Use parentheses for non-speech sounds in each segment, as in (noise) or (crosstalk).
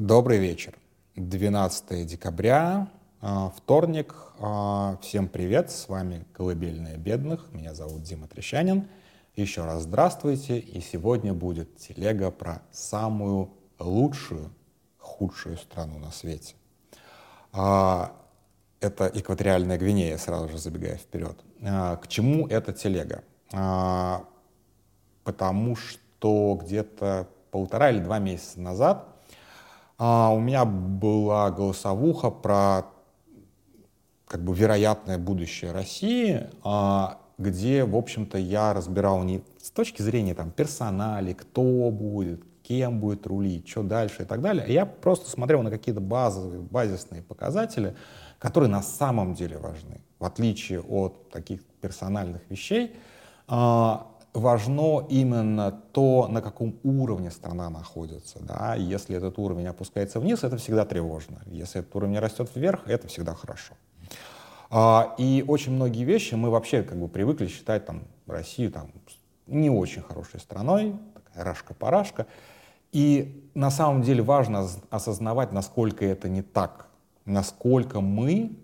Добрый вечер. 12 декабря, а, вторник. А, всем привет, с вами «Колыбельная бедных». Меня зовут Дима Трещанин. Еще раз здравствуйте. И сегодня будет телега про самую лучшую, худшую страну на свете. А, это экваториальная Гвинея, сразу же забегая вперед. К чему эта телега? Потому что где-то полтора или два месяца назад а, у меня была голосовуха про как бы вероятное будущее России, а, где, в общем-то, я разбирал не с точки зрения там персонали, кто будет, кем будет рулить, что дальше и так далее. Я просто смотрел на какие-то базовые, базисные показатели, которые на самом деле важны. В отличие от таких персональных вещей, а, важно именно то, на каком уровне страна находится. Да? Если этот уровень опускается вниз, это всегда тревожно. Если этот уровень растет вверх, это всегда хорошо. А, и очень многие вещи мы вообще как бы привыкли считать там, Россию там, не очень хорошей страной, такая рашка-парашка. И на самом деле важно осознавать, насколько это не так, насколько мы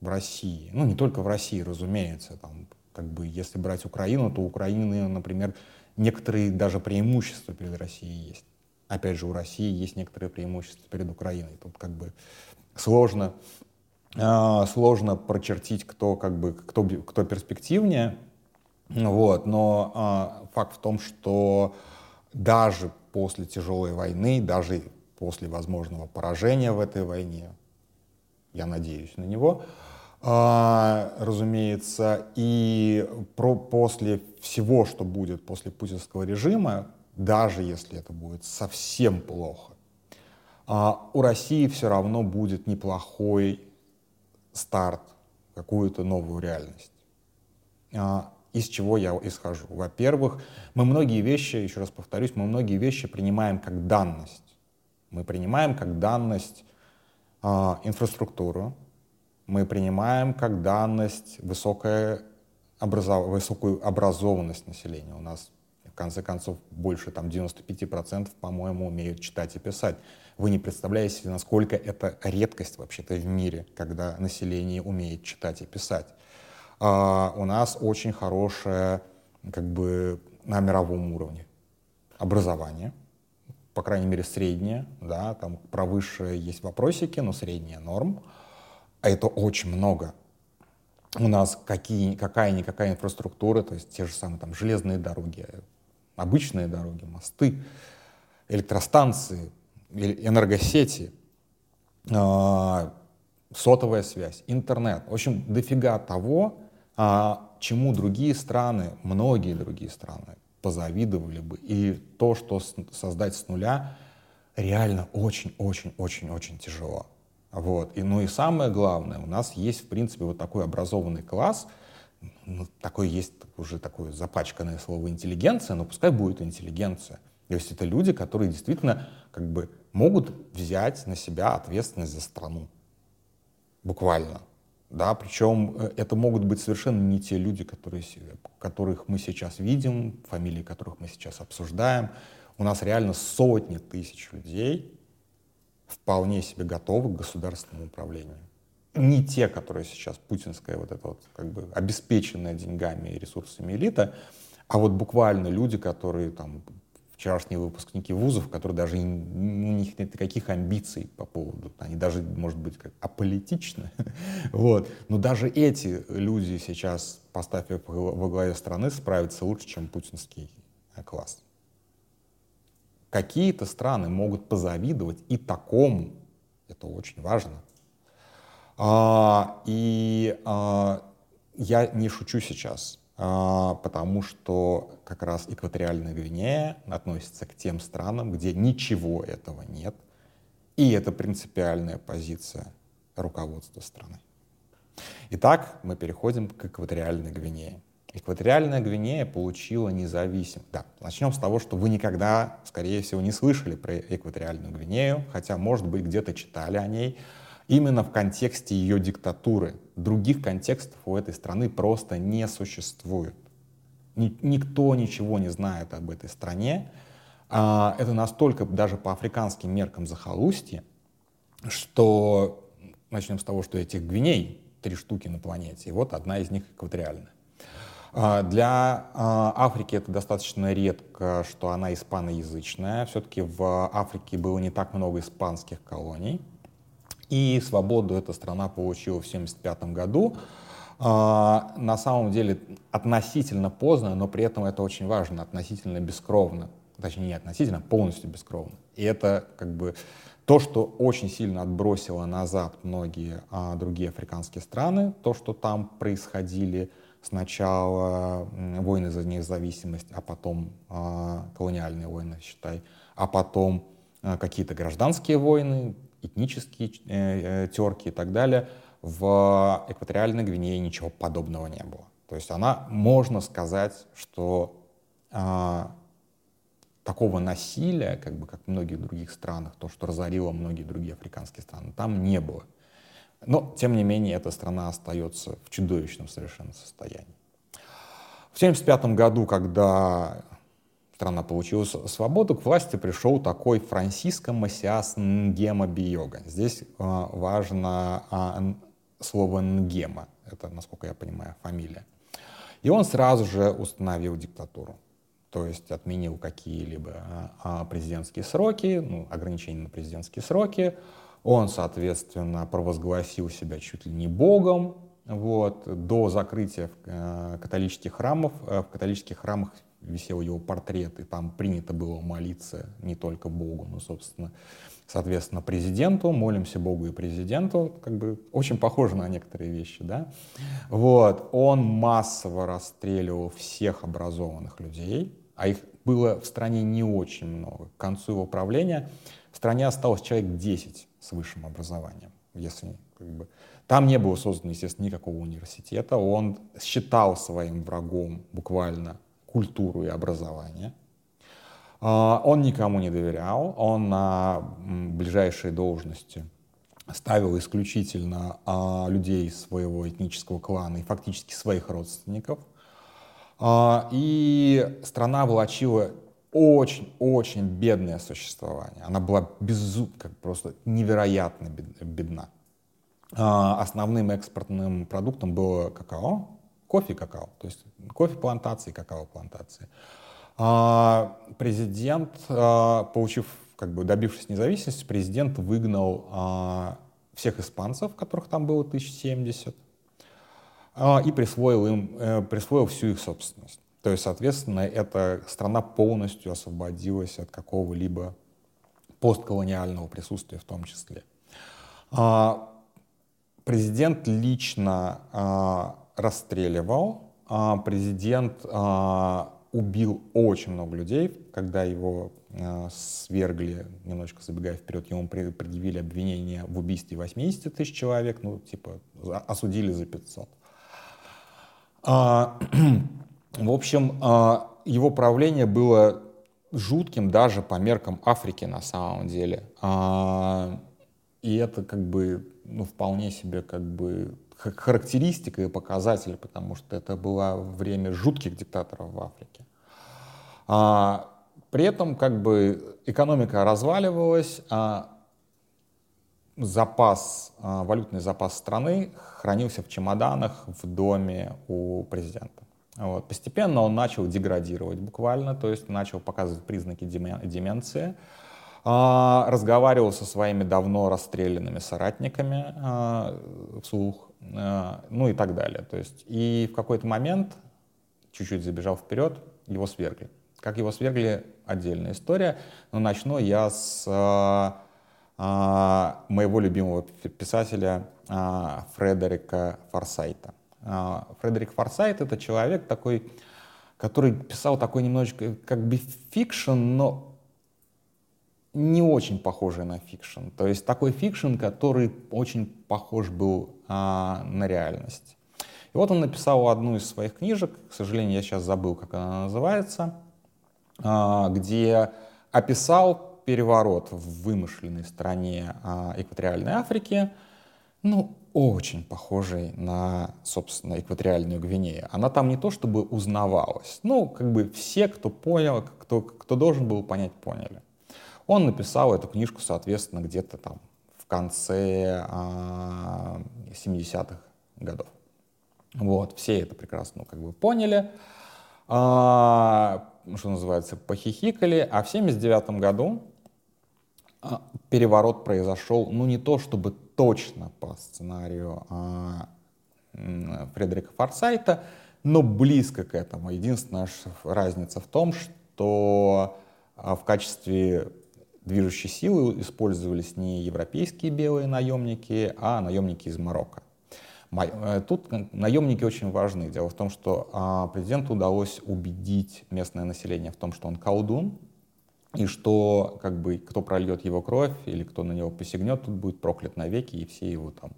в России, ну не только в России, разумеется, там как бы, если брать Украину, то у Украины, например, некоторые даже преимущества перед Россией есть. Опять же, у России есть некоторые преимущества перед Украиной. Тут как бы сложно, э, сложно прочертить, кто, как бы, кто, кто перспективнее. Вот. Но э, факт в том, что даже после тяжелой войны, даже после возможного поражения в этой войне, я надеюсь на него, а, разумеется, и про, после всего, что будет после путинского режима, даже если это будет совсем плохо, а, у России все равно будет неплохой старт, какую-то новую реальность. А, из чего я исхожу? Во-первых, мы многие вещи, еще раз повторюсь, мы многие вещи принимаем как данность. Мы принимаем как данность инфраструктуру, мы принимаем как данность высокая образов... высокую образованность населения. У нас, в конце концов, больше там 95%, по-моему, умеют читать и писать. Вы не представляете, насколько это редкость вообще-то в мире, когда население умеет читать и писать. А у нас очень хорошее, как бы, на мировом уровне образование, по крайней мере, среднее, да, там про высшее есть вопросики, но средняя норм а это очень много. У нас какие, какая-никакая инфраструктура, то есть те же самые там железные дороги, обычные дороги, мосты, электростанции, энергосети, а, сотовая связь, интернет. В общем, дофига того, а, чему другие страны, многие другие страны позавидовали бы. И то, что создать с нуля, реально очень-очень-очень-очень тяжело. Вот. И, ну и самое главное, у нас есть, в принципе, вот такой образованный класс, ну, такой есть уже такое запачканное слово интеллигенция, но пускай будет интеллигенция. То есть это люди, которые действительно как бы могут взять на себя ответственность за страну. Буквально. Да, причем э, это могут быть совершенно не те люди, которые, которых мы сейчас видим, фамилии которых мы сейчас обсуждаем. У нас реально сотни тысяч людей, вполне себе готовы к государственному управлению. Не те, которые сейчас путинская вот эта вот как бы обеспеченная деньгами и ресурсами элита, а вот буквально люди, которые там вчерашние выпускники вузов, которые даже у них нет никаких амбиций по поводу, они даже, может быть, как аполитичны, (laughs) вот. Но даже эти люди сейчас, поставив во главе страны, справятся лучше, чем путинский класс. Какие-то страны могут позавидовать и такому. Это очень важно. А, и а, я не шучу сейчас, а, потому что как раз экваториальная Гвинея относится к тем странам, где ничего этого нет. И это принципиальная позиция руководства страны. Итак, мы переходим к экваториальной Гвинее. Экваториальная Гвинея получила независимость. Да, начнем с того, что вы никогда, скорее всего, не слышали про Экваториальную Гвинею, хотя, может быть, где-то читали о ней, именно в контексте ее диктатуры. Других контекстов у этой страны просто не существует. Никто ничего не знает об этой стране, А, это настолько даже по африканским меркам захолустье, что начнем с того, что этих гвиней три штуки на планете, и вот одна из них экваториальная. А, для а, Африки это достаточно редко, что она испаноязычная. Все-таки в Африке было не так много испанских колоний. И свободу эта страна получила в 1975 году. А, на самом деле относительно поздно, но при этом это очень важно, относительно бескровно. Точнее, не относительно, полностью бескровно. И это как бы то, что очень сильно отбросило назад многие а, другие африканские страны, то, что там происходили сначала войны за независимость, а потом а, колониальные войны, считай, а потом а, какие-то гражданские войны, этнические э, э, терки и так далее, в экваториальной Гвинее ничего подобного не было. То есть она, можно сказать, что а, такого насилия, как бы как в многих других странах, то, что разорило многие другие африканские страны, там не было. Но, тем не менее, эта страна остается в чудовищном совершенно состоянии. В 1975 году, когда страна получила свободу, к власти пришел такой Франсиско Масиас Нгема Биога. Здесь э, важно э, слово Нгема, это, насколько я понимаю, фамилия. И он сразу же установил диктатуру то есть отменил какие-либо а, президентские сроки, ну, ограничения на президентские сроки. Он, соответственно, провозгласил себя чуть ли не богом. Вот. До закрытия э, католических храмов, э, в католических храмах висел его портрет, и там принято было молиться не только Богу, но, собственно, соответственно, президенту, молимся Богу и президенту, как бы очень похоже на некоторые вещи, да. Вот. Он массово расстреливал всех образованных людей, а их было в стране не очень много. К концу его правления в стране осталось человек 10 с высшим образованием, если как бы... Там не было создано, естественно, никакого университета. Он считал своим врагом буквально культуру и образование. А, он никому не доверял, он на ближайшие должности ставил исключительно а, людей своего этнического клана и фактически своих родственников – а, и страна влачила очень-очень бедное существование. Она была безу, как просто невероятно бедна. А, основным экспортным продуктом было какао, кофе какао. То есть кофе плантации, какао плантации. А, президент, получив, как бы добившись независимости, президент выгнал всех испанцев, которых там было 1070, а, и присвоил им, э, присвоил всю их собственность. То есть, соответственно, эта страна полностью освободилась от какого-либо постколониального присутствия в том числе. А, президент лично а, расстреливал, президент убил очень много людей, когда его свергли, немножечко забегая вперед, ему предъявили обвинение в убийстве 80 тысяч человек, ну, типа, осудили за 500. (clears throat) В общем, а, его правление было жутким даже по меркам Африки на самом деле. А, и это как бы ну, вполне себе как бы характеристика и показатель, потому что это было время жутких диктаторов в Африке. А, при этом как бы экономика разваливалась, запас, валютный запас страны хранился в чемоданах в доме у президента. Вот. Постепенно он начал деградировать буквально, то есть начал показывать признаки деменции, а, разговаривал со своими давно расстрелянными соратниками а, вслух, ну и так далее. То есть, и в какой-то момент, чуть-чуть забежал вперед, его свергли. Как его свергли, отдельная история, но начну я с а, моего любимого писателя а, Фредерика Форсайта. А, Фредерик Форсайт — это человек такой, который писал такой немножечко как бы fiction, но не очень похожий на fiction. То есть такой fiction, который очень похож был а, на реальность. И вот он написал одну из своих книжек, к сожалению, я сейчас забыл, как она называется, а, где описал переворот в вымышленной стране а, экваториальной Африки, ну, очень похожей на, собственно, экваториальную Гвинею. Она там не то чтобы узнавалась, ну, как бы все, кто понял, кто, кто должен был понять, поняли. Он написал эту книжку, соответственно, где-то там в конце а, 70-х годов. Вот, все это прекрасно ну, как бы поняли, а, что называется, похихикали, а в 79 году переворот произошел, ну не то чтобы точно по сценарию а, Фредерика Форсайта, но близко к этому. Единственная разница в том, что а, в качестве движущей силы использовались не европейские белые наемники, а наемники из Марокко. Э, тут наемники очень важны. Дело в том, что президенту удалось убедить местное население в том, что он колдун, и что как бы кто прольет его кровь или кто на него посягнет, тут будет проклят навеки, и все его там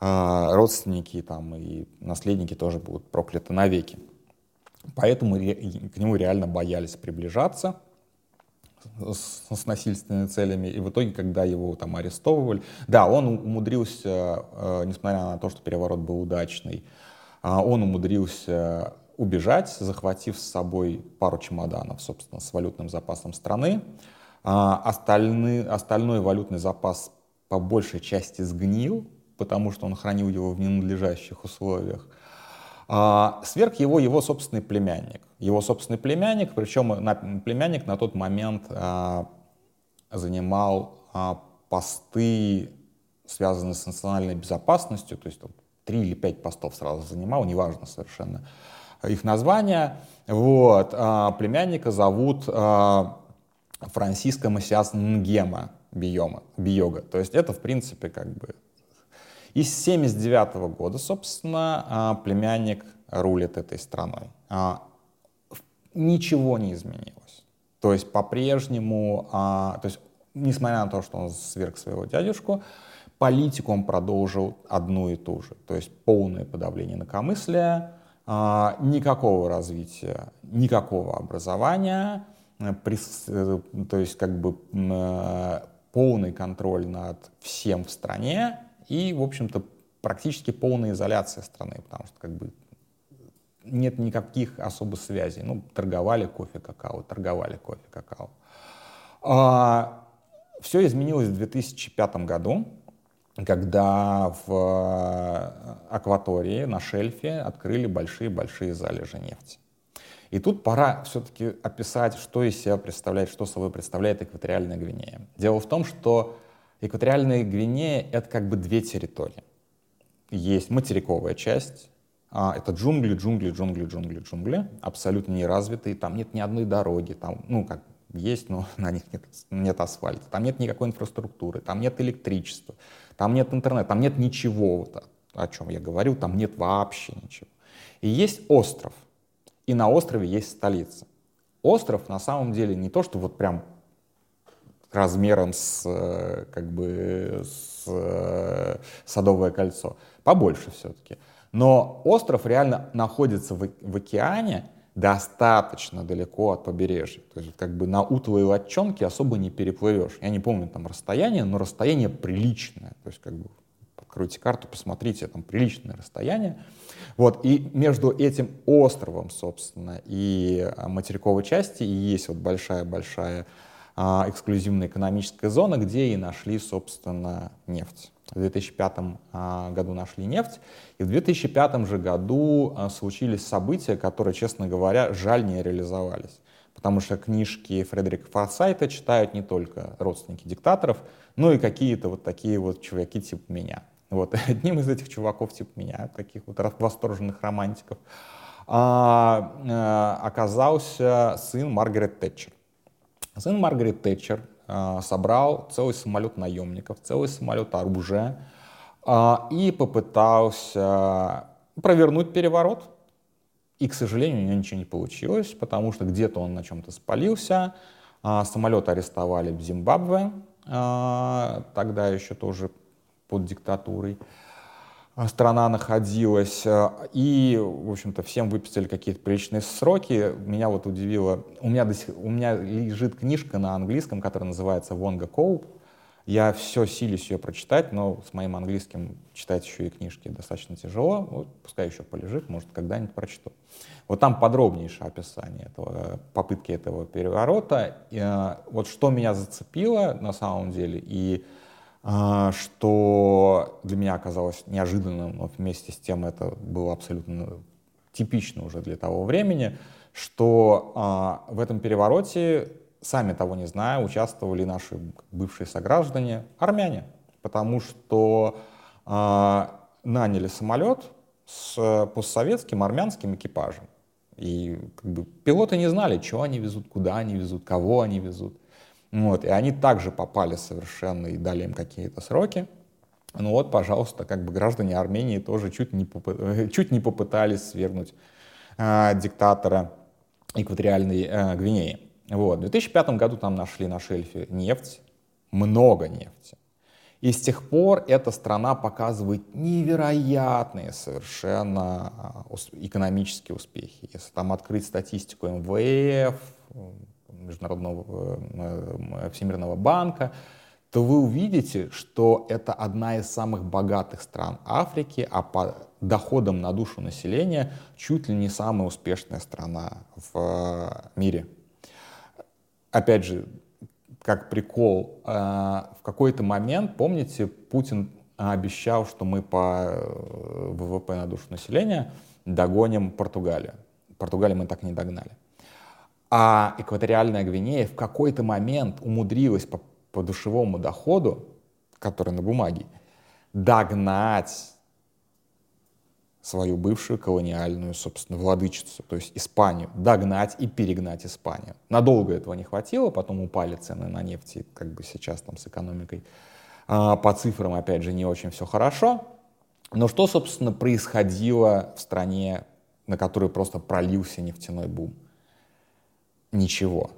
э, родственники там, и наследники тоже будут прокляты навеки. Поэтому к нему реально боялись приближаться с, с насильственными целями. И в итоге, когда его там арестовывали, да, он умудрился, э, несмотря на то, что переворот был удачный, э, он умудрился убежать, захватив с собой пару чемоданов, собственно, с валютным запасом страны. А остальный, остальной валютный запас по большей части сгнил, потому что он хранил его в ненадлежащих условиях. А, сверх его его собственный племянник. Его собственный племянник, причем племянник на тот момент а, занимал посты, связанные с национальной безопасностью, то есть три или пять постов сразу занимал, неважно совершенно их названия. Вот. А, племянника зовут а, Франциско Масиас Нгема Биома, Биога. То есть это, в принципе, как бы... И с 79 -го года, собственно, а, племянник рулит этой страной. Ничего не изменилось. То есть по-прежнему, то есть несмотря на то, что он сверг своего дядюшку, политику он продолжил одну и ту же. То есть полное подавление инакомыслия, никакого развития, никакого образования, э, э, то есть как бы э, полный контроль над всем в стране и, в общем-то, практически полная изоляция страны, потому что как бы нет никаких особых связей. Ну, торговали кофе, какао, торговали кофе, какао. А, все изменилось в 2005 году, когда в э, акватории на шельфе открыли большие-большие залежи нефти. И тут пора все-таки описать, что из себя представляет, что собой представляет экваториальная Гвинея. Дело в том, что экваториальная Гвинея — это как бы две территории. Есть материковая часть, а, это джунгли, джунгли, джунгли, джунгли, джунгли, абсолютно неразвитые, там нет ни одной дороги, там, ну, как есть, но (laughs) на них нет, нет асфальта, там нет никакой инфраструктуры, там нет электричества, там нет интернета, там нет ничего, вот, о чем я говорил, там нет вообще ничего. И есть остров, и на острове есть столица. Остров на самом деле не то, что вот прям размером с, э, как бы, с э, Садовое кольцо, побольше все-таки. Но остров реально находится в, в океане, достаточно далеко от побережья. То есть как бы на утовой лодчонке особо не переплывешь. Я не помню там расстояние, но расстояние приличное. То есть как бы откройте карту, посмотрите, там приличное расстояние. Вот, и между этим островом, собственно, и а, материковой части и есть вот большая-большая эксклюзивная экономическая зона, где и нашли, собственно, нефть. В 2005 а, году нашли нефть, и в 2005 же году а, случились события, которые, честно говоря, жаль не реализовались. Потому что книжки Фредерика Форсайта читают не только родственники диктаторов, но и какие-то вот такие вот чуваки типа меня. Вот (laughs) одним из этих чуваков типа меня, таких вот восторженных романтиков, а, оказался сын Маргарет Тэтчер. Сын Маргарет Тэтчер а, собрал целый самолет наемников, целый самолет оружия а, и попытался провернуть переворот. И, к сожалению, у него ничего не получилось, потому что где-то он на чем-то спалился. А, самолет арестовали в Зимбабве, тогда еще тоже под диктатурой. А, страна находилась, а, и, в общем-то, всем выписали какие-то приличные сроки. Меня вот удивило, у меня, до сих, у меня лежит книжка на английском, которая называется «Вонга Коуп», Я все силюсь ее прочитать, но с моим английским читать еще и книжки достаточно тяжело. Вот, пускай еще полежит, может, когда-нибудь прочту. Вот там подробнейшее описание этого, попытки этого переворота. И, вот что меня зацепило на самом деле, и что для меня оказалось неожиданным, но вместе с тем это было абсолютно типично уже для того времени, что а, в этом перевороте сами того не зная, участвовали наши бывшие сограждане, армяне, потому что э, наняли самолет с постсоветским армянским экипажем. И как бы, пилоты не знали, что они везут, куда они везут, кого они везут. Вот, и они также попали совершенно и дали им какие-то сроки. Ну вот, пожалуйста, как бы граждане Армении тоже чуть не, попы- чуть не попытались свергнуть э, диктатора экваториальной э, Гвинеи. Вот. В 2005 году там нашли на шельфе нефть, много нефти. И с тех пор эта страна показывает невероятные совершенно а, экономические успехи. Если там открыть статистику МВФ, Международного э, Всемирного банка, то вы увидите, что это одна из самых богатых стран Африки, а по доходам на душу населения чуть ли не самая успешная страна в э, мире опять же, как прикол, э, в какой-то момент, помните, Путин обещал, что мы по э, ВВП на душу населения догоним Португалию. Португалию мы так и не догнали. А экваториальная Гвинея в какой-то момент умудрилась по, по душевому доходу, который на бумаге, догнать свою бывшую колониальную, собственно, владычицу, то есть Испанию, догнать и перегнать Испанию. Надолго этого не хватило, потом упали цены на нефть, как бы сейчас там с экономикой а, по цифрам, опять же, не очень все хорошо. Но что, собственно, происходило в стране, на которую просто пролился нефтяной бум? Ничего.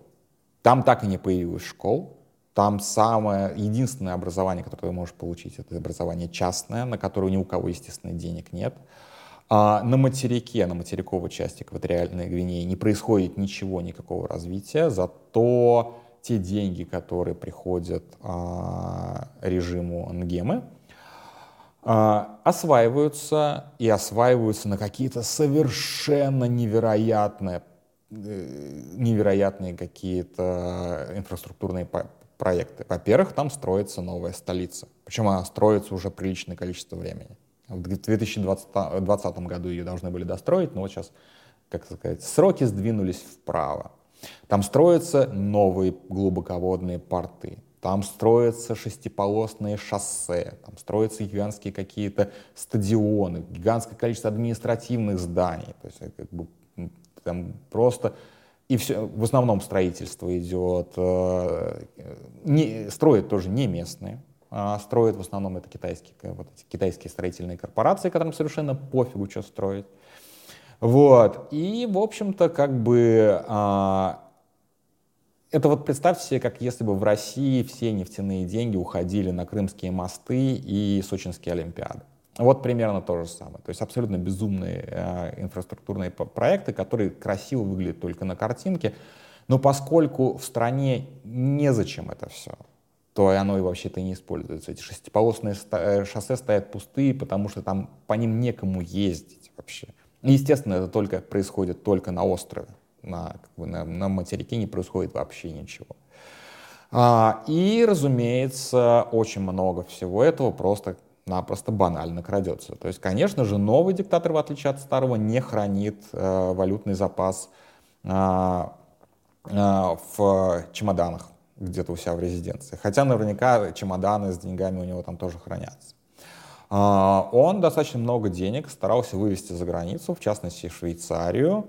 Там так и не появилось школ, там самое, единственное образование, которое ты можешь получить, это образование частное, на которое ни у кого, естественно, денег нет. А на материке, на материковой части экваториальной Гвинеи не происходит ничего, никакого развития, зато те деньги, которые приходят а, режиму Нгемы, а, осваиваются и осваиваются на какие-то совершенно невероятные, невероятные какие-то инфраструктурные проекты. Во-первых, там строится новая столица, причем она строится уже приличное количество времени. В 2020 году ее должны были достроить, но вот сейчас, как сказать, сроки сдвинулись вправо. Там строятся новые глубоководные порты, там строятся шестиполосные шоссе, там строятся гигантские какие-то стадионы, гигантское количество административных зданий. То есть как бы, там просто и все, в основном строительство идет, э, не, строят тоже не местные, а, строят в основном это китайские, вот эти китайские строительные корпорации, которым совершенно пофигу, что строить. Вот. И, в общем-то, как бы а, это вот представьте себе, как если бы в России все нефтяные деньги уходили на крымские мосты и сочинские олимпиады. Вот примерно то же самое. То есть абсолютно безумные э, инфраструктурные проекты, которые красиво выглядят только на картинке. Но поскольку в стране незачем это все, то оно и вообще-то не используется. Эти шестиполосные э, шоссе стоят пустые, потому что там по ним некому ездить вообще. И, естественно, это только происходит только на острове. На, как бы, на, на материке не происходит вообще ничего. А, и, разумеется, очень много всего этого просто-напросто банально крадется. То есть, конечно же, новый диктатор, в отличие от старого, не хранит э, валютный запас э, э, в чемоданах где-то у себя в резиденции. Хотя наверняка чемоданы с деньгами у него там тоже хранятся. А, он достаточно много денег старался вывести за границу, в частности в Швейцарию.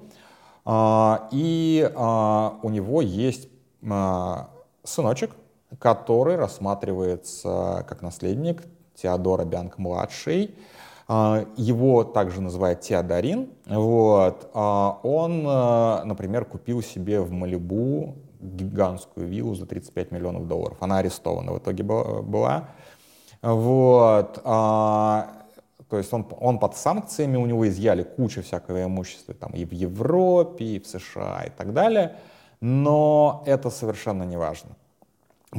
И у него есть сыночек, который рассматривается как наследник Теодора Бянк-младший. Его также называют Теодорин. Вот. Он, например, купил себе в Малибу гигантскую виллу за 35 миллионов долларов. Она арестована в итоге была. Вот. А, то есть он, он под санкциями, у него изъяли кучу всякого имущества там, и в Европе, и в США, и так далее. Но это совершенно не важно.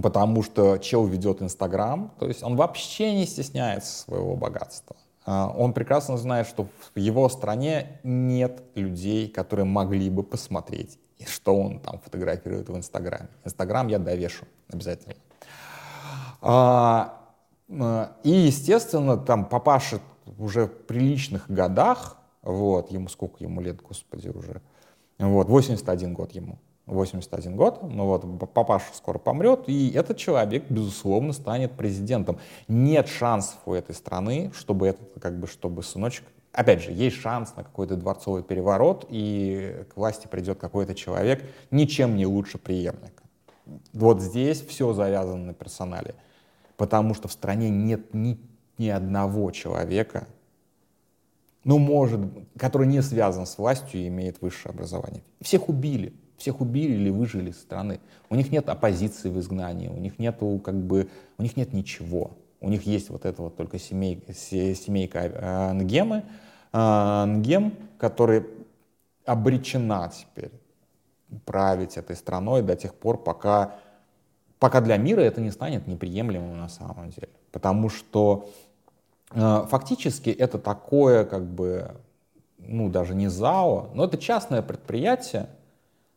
Потому что чел ведет Инстаграм, то есть он вообще не стесняется своего богатства. А, он прекрасно знает, что в его стране нет людей, которые могли бы посмотреть, что он там фотографирует в Инстаграме. Инстаграм я довешу обязательно. А, и, естественно, там папаша уже в приличных годах, вот, ему сколько ему лет, господи, уже, вот, 81 год ему, 81 год, ну вот, папаша скоро помрет, и этот человек, безусловно, станет президентом. Нет шансов у этой страны, чтобы этот, как бы, чтобы сыночек Опять же, есть шанс на какой-то дворцовый переворот, и к власти придет какой-то человек, ничем не лучше преемника. Вот здесь все завязано на персонале, потому что в стране нет ни, ни одного человека, ну, может, который не связан с властью и имеет высшее образование. Всех убили всех убили или выжили из страны. У них нет оппозиции в изгнании, у них нету как бы, у них нет ничего. У них есть вот это вот только семейка, семейка э, Нгемы, э, Нгем, который обречена теперь править этой страной до тех пор, пока, пока для мира это не станет неприемлемым на самом деле. Потому что э, фактически это такое, как бы, ну даже не ЗАО, но это частное предприятие,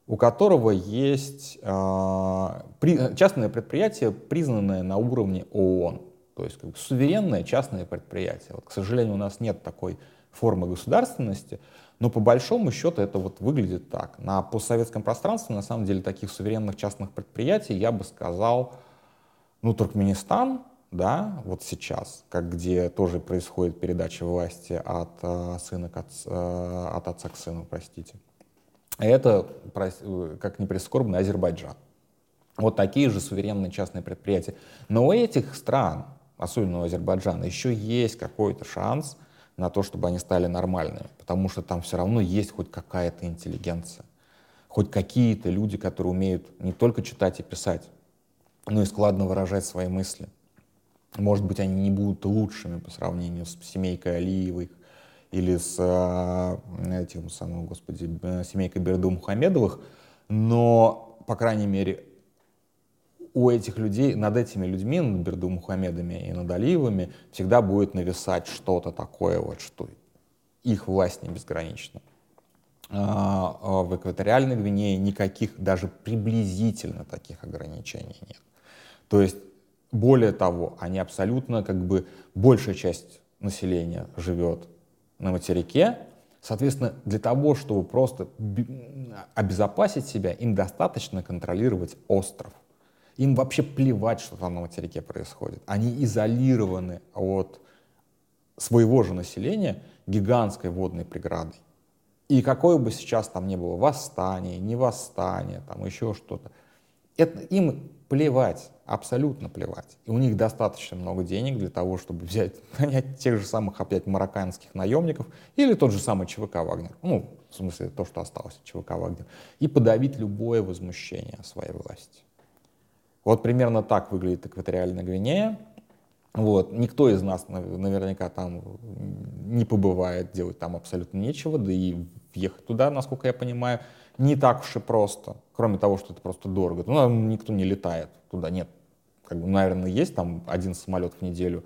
у которого есть э, при, частное предприятие, признанное на уровне ООН. То есть как бы, суверенное частное предприятие. Вот, к сожалению, у нас нет такой формы государственности, но по большому счету это вот выглядит так. На постсоветском пространстве на самом деле таких суверенных частных предприятий я бы сказал, ну, Туркменистан, да, вот сейчас, как где тоже происходит передача власти от э, сына к отцу, э, от отца к сыну, простите. Это, как ни прискорбно, Азербайджан. Вот такие же суверенные частные предприятия. Но у этих стран, особенно у Азербайджана, еще есть какой-то шанс на то, чтобы они стали нормальными, потому что там все равно есть хоть какая-то интеллигенция, хоть какие-то люди, которые умеют не только читать и писать, но и складно выражать свои мысли. Может быть, они не будут лучшими по сравнению с семейкой Алиевых или с э, этим самым, господи, семейкой Берду Мухамедовых, но, по крайней мере, у этих людей, над этими людьми, над Берду Мухамедами и над Алиевыми всегда будет нависать что-то такое, вот, что их власть не безгранична. А, а в экваториальной Гвинее никаких, даже приблизительно таких ограничений нет. То есть, более того, они абсолютно, как бы, большая часть населения живет на материке. Соответственно, для того, чтобы просто обезопасить себя, им достаточно контролировать остров. Им вообще плевать, что там на материке происходит. Они изолированы от своего же населения гигантской водной преградой. И какое бы сейчас там ни было восстание, не восстание, там еще что-то, это им плевать, абсолютно плевать. И у них достаточно много денег для того, чтобы взять, (laughs) нанять тех же самых опять марокканских наемников или тот же самый ЧВК «Вагнер», ну, в смысле, то, что осталось ЧВК «Вагнер», и подавить любое возмущение своей власти. Вот примерно так выглядит экваториальная Гвинея. Вот. Никто из нас наверняка там не побывает, делать там абсолютно нечего, да и въехать туда, насколько я понимаю, не так уж и просто, кроме того, что это просто дорого. Ну, никто не летает туда, нет. Как бы, наверное, есть там один самолет в неделю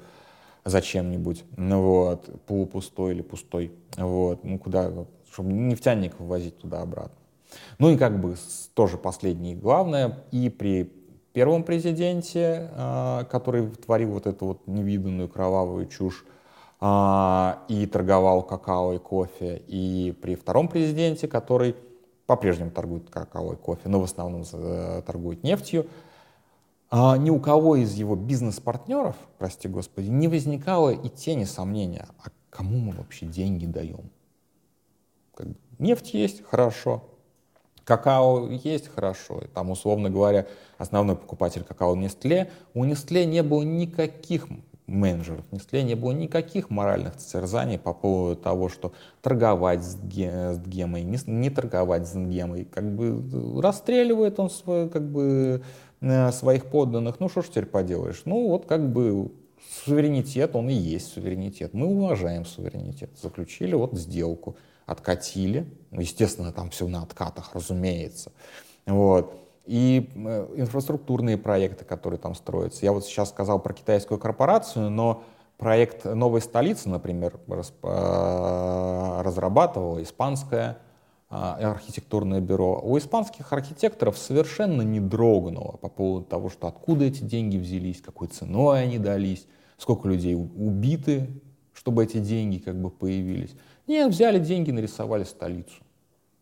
зачем-нибудь, ну, вот, полупустой или пустой, вот, ну, куда, чтобы нефтяников возить туда-обратно. Ну и как бы тоже последнее главное, и при первом президенте, а, который творил вот эту вот невиданную кровавую чушь, а, и торговал какао и кофе, и при втором президенте, который по-прежнему торгует какао и кофе, но в основном э, торгует нефтью, а ни у кого из его бизнес-партнеров, прости господи, не возникало и тени сомнения, а кому мы вообще деньги даем? Нефть есть, хорошо. Какао есть, хорошо. Там, условно говоря, основной покупатель какао Нестле. У Нестле не было никаких менеджеров Nestle не было никаких моральных терзаний по поводу того, что торговать с, ге, с гемой, не, не торговать с гемой. Как бы расстреливает он свой, как бы, э, своих подданных. Ну что ж теперь поделаешь? Ну вот как бы суверенитет, он и есть суверенитет. Мы уважаем суверенитет. Заключили вот сделку, откатили. Ну, естественно, там все на откатах, разумеется. Вот. И э, инфраструктурные проекты, которые там строятся. Я вот сейчас сказал про китайскую корпорацию, но проект новой столицы, например, э, разрабатывала испанская а, архитектурное бюро. У испанских архитекторов совершенно не дрогнуло по поводу того, что откуда эти деньги взялись, какой ценой они дались, сколько людей убиты, чтобы эти деньги как бы появились. Нет, взяли деньги, нарисовали столицу.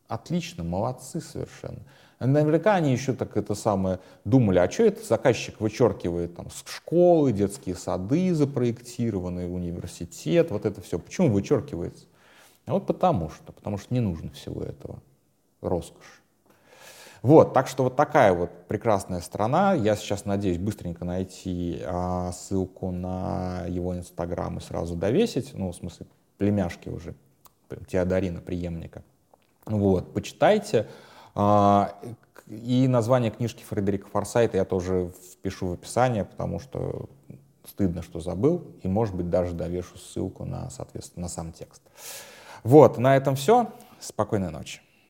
Отлично, молодцы совершенно. Наверняка они еще так это самое думали, а что это заказчик вычеркивает там школы, детские сады запроектированные, университет, вот это все. Почему вычеркивается? А вот потому что, потому что не нужно всего этого. Роскошь. Вот, так что вот такая вот прекрасная страна. Я сейчас надеюсь быстренько найти а, ссылку на его инстаграм и сразу довесить, ну, в смысле, племяшки уже, Теодорина, преемника. Вот, почитайте. А, и название книжки Фредерика Форсайта я тоже впишу в описание, потому что стыдно, что забыл, и, может быть, даже довешу ссылку на, соответственно, на сам текст. Вот, на этом все. Спокойной ночи.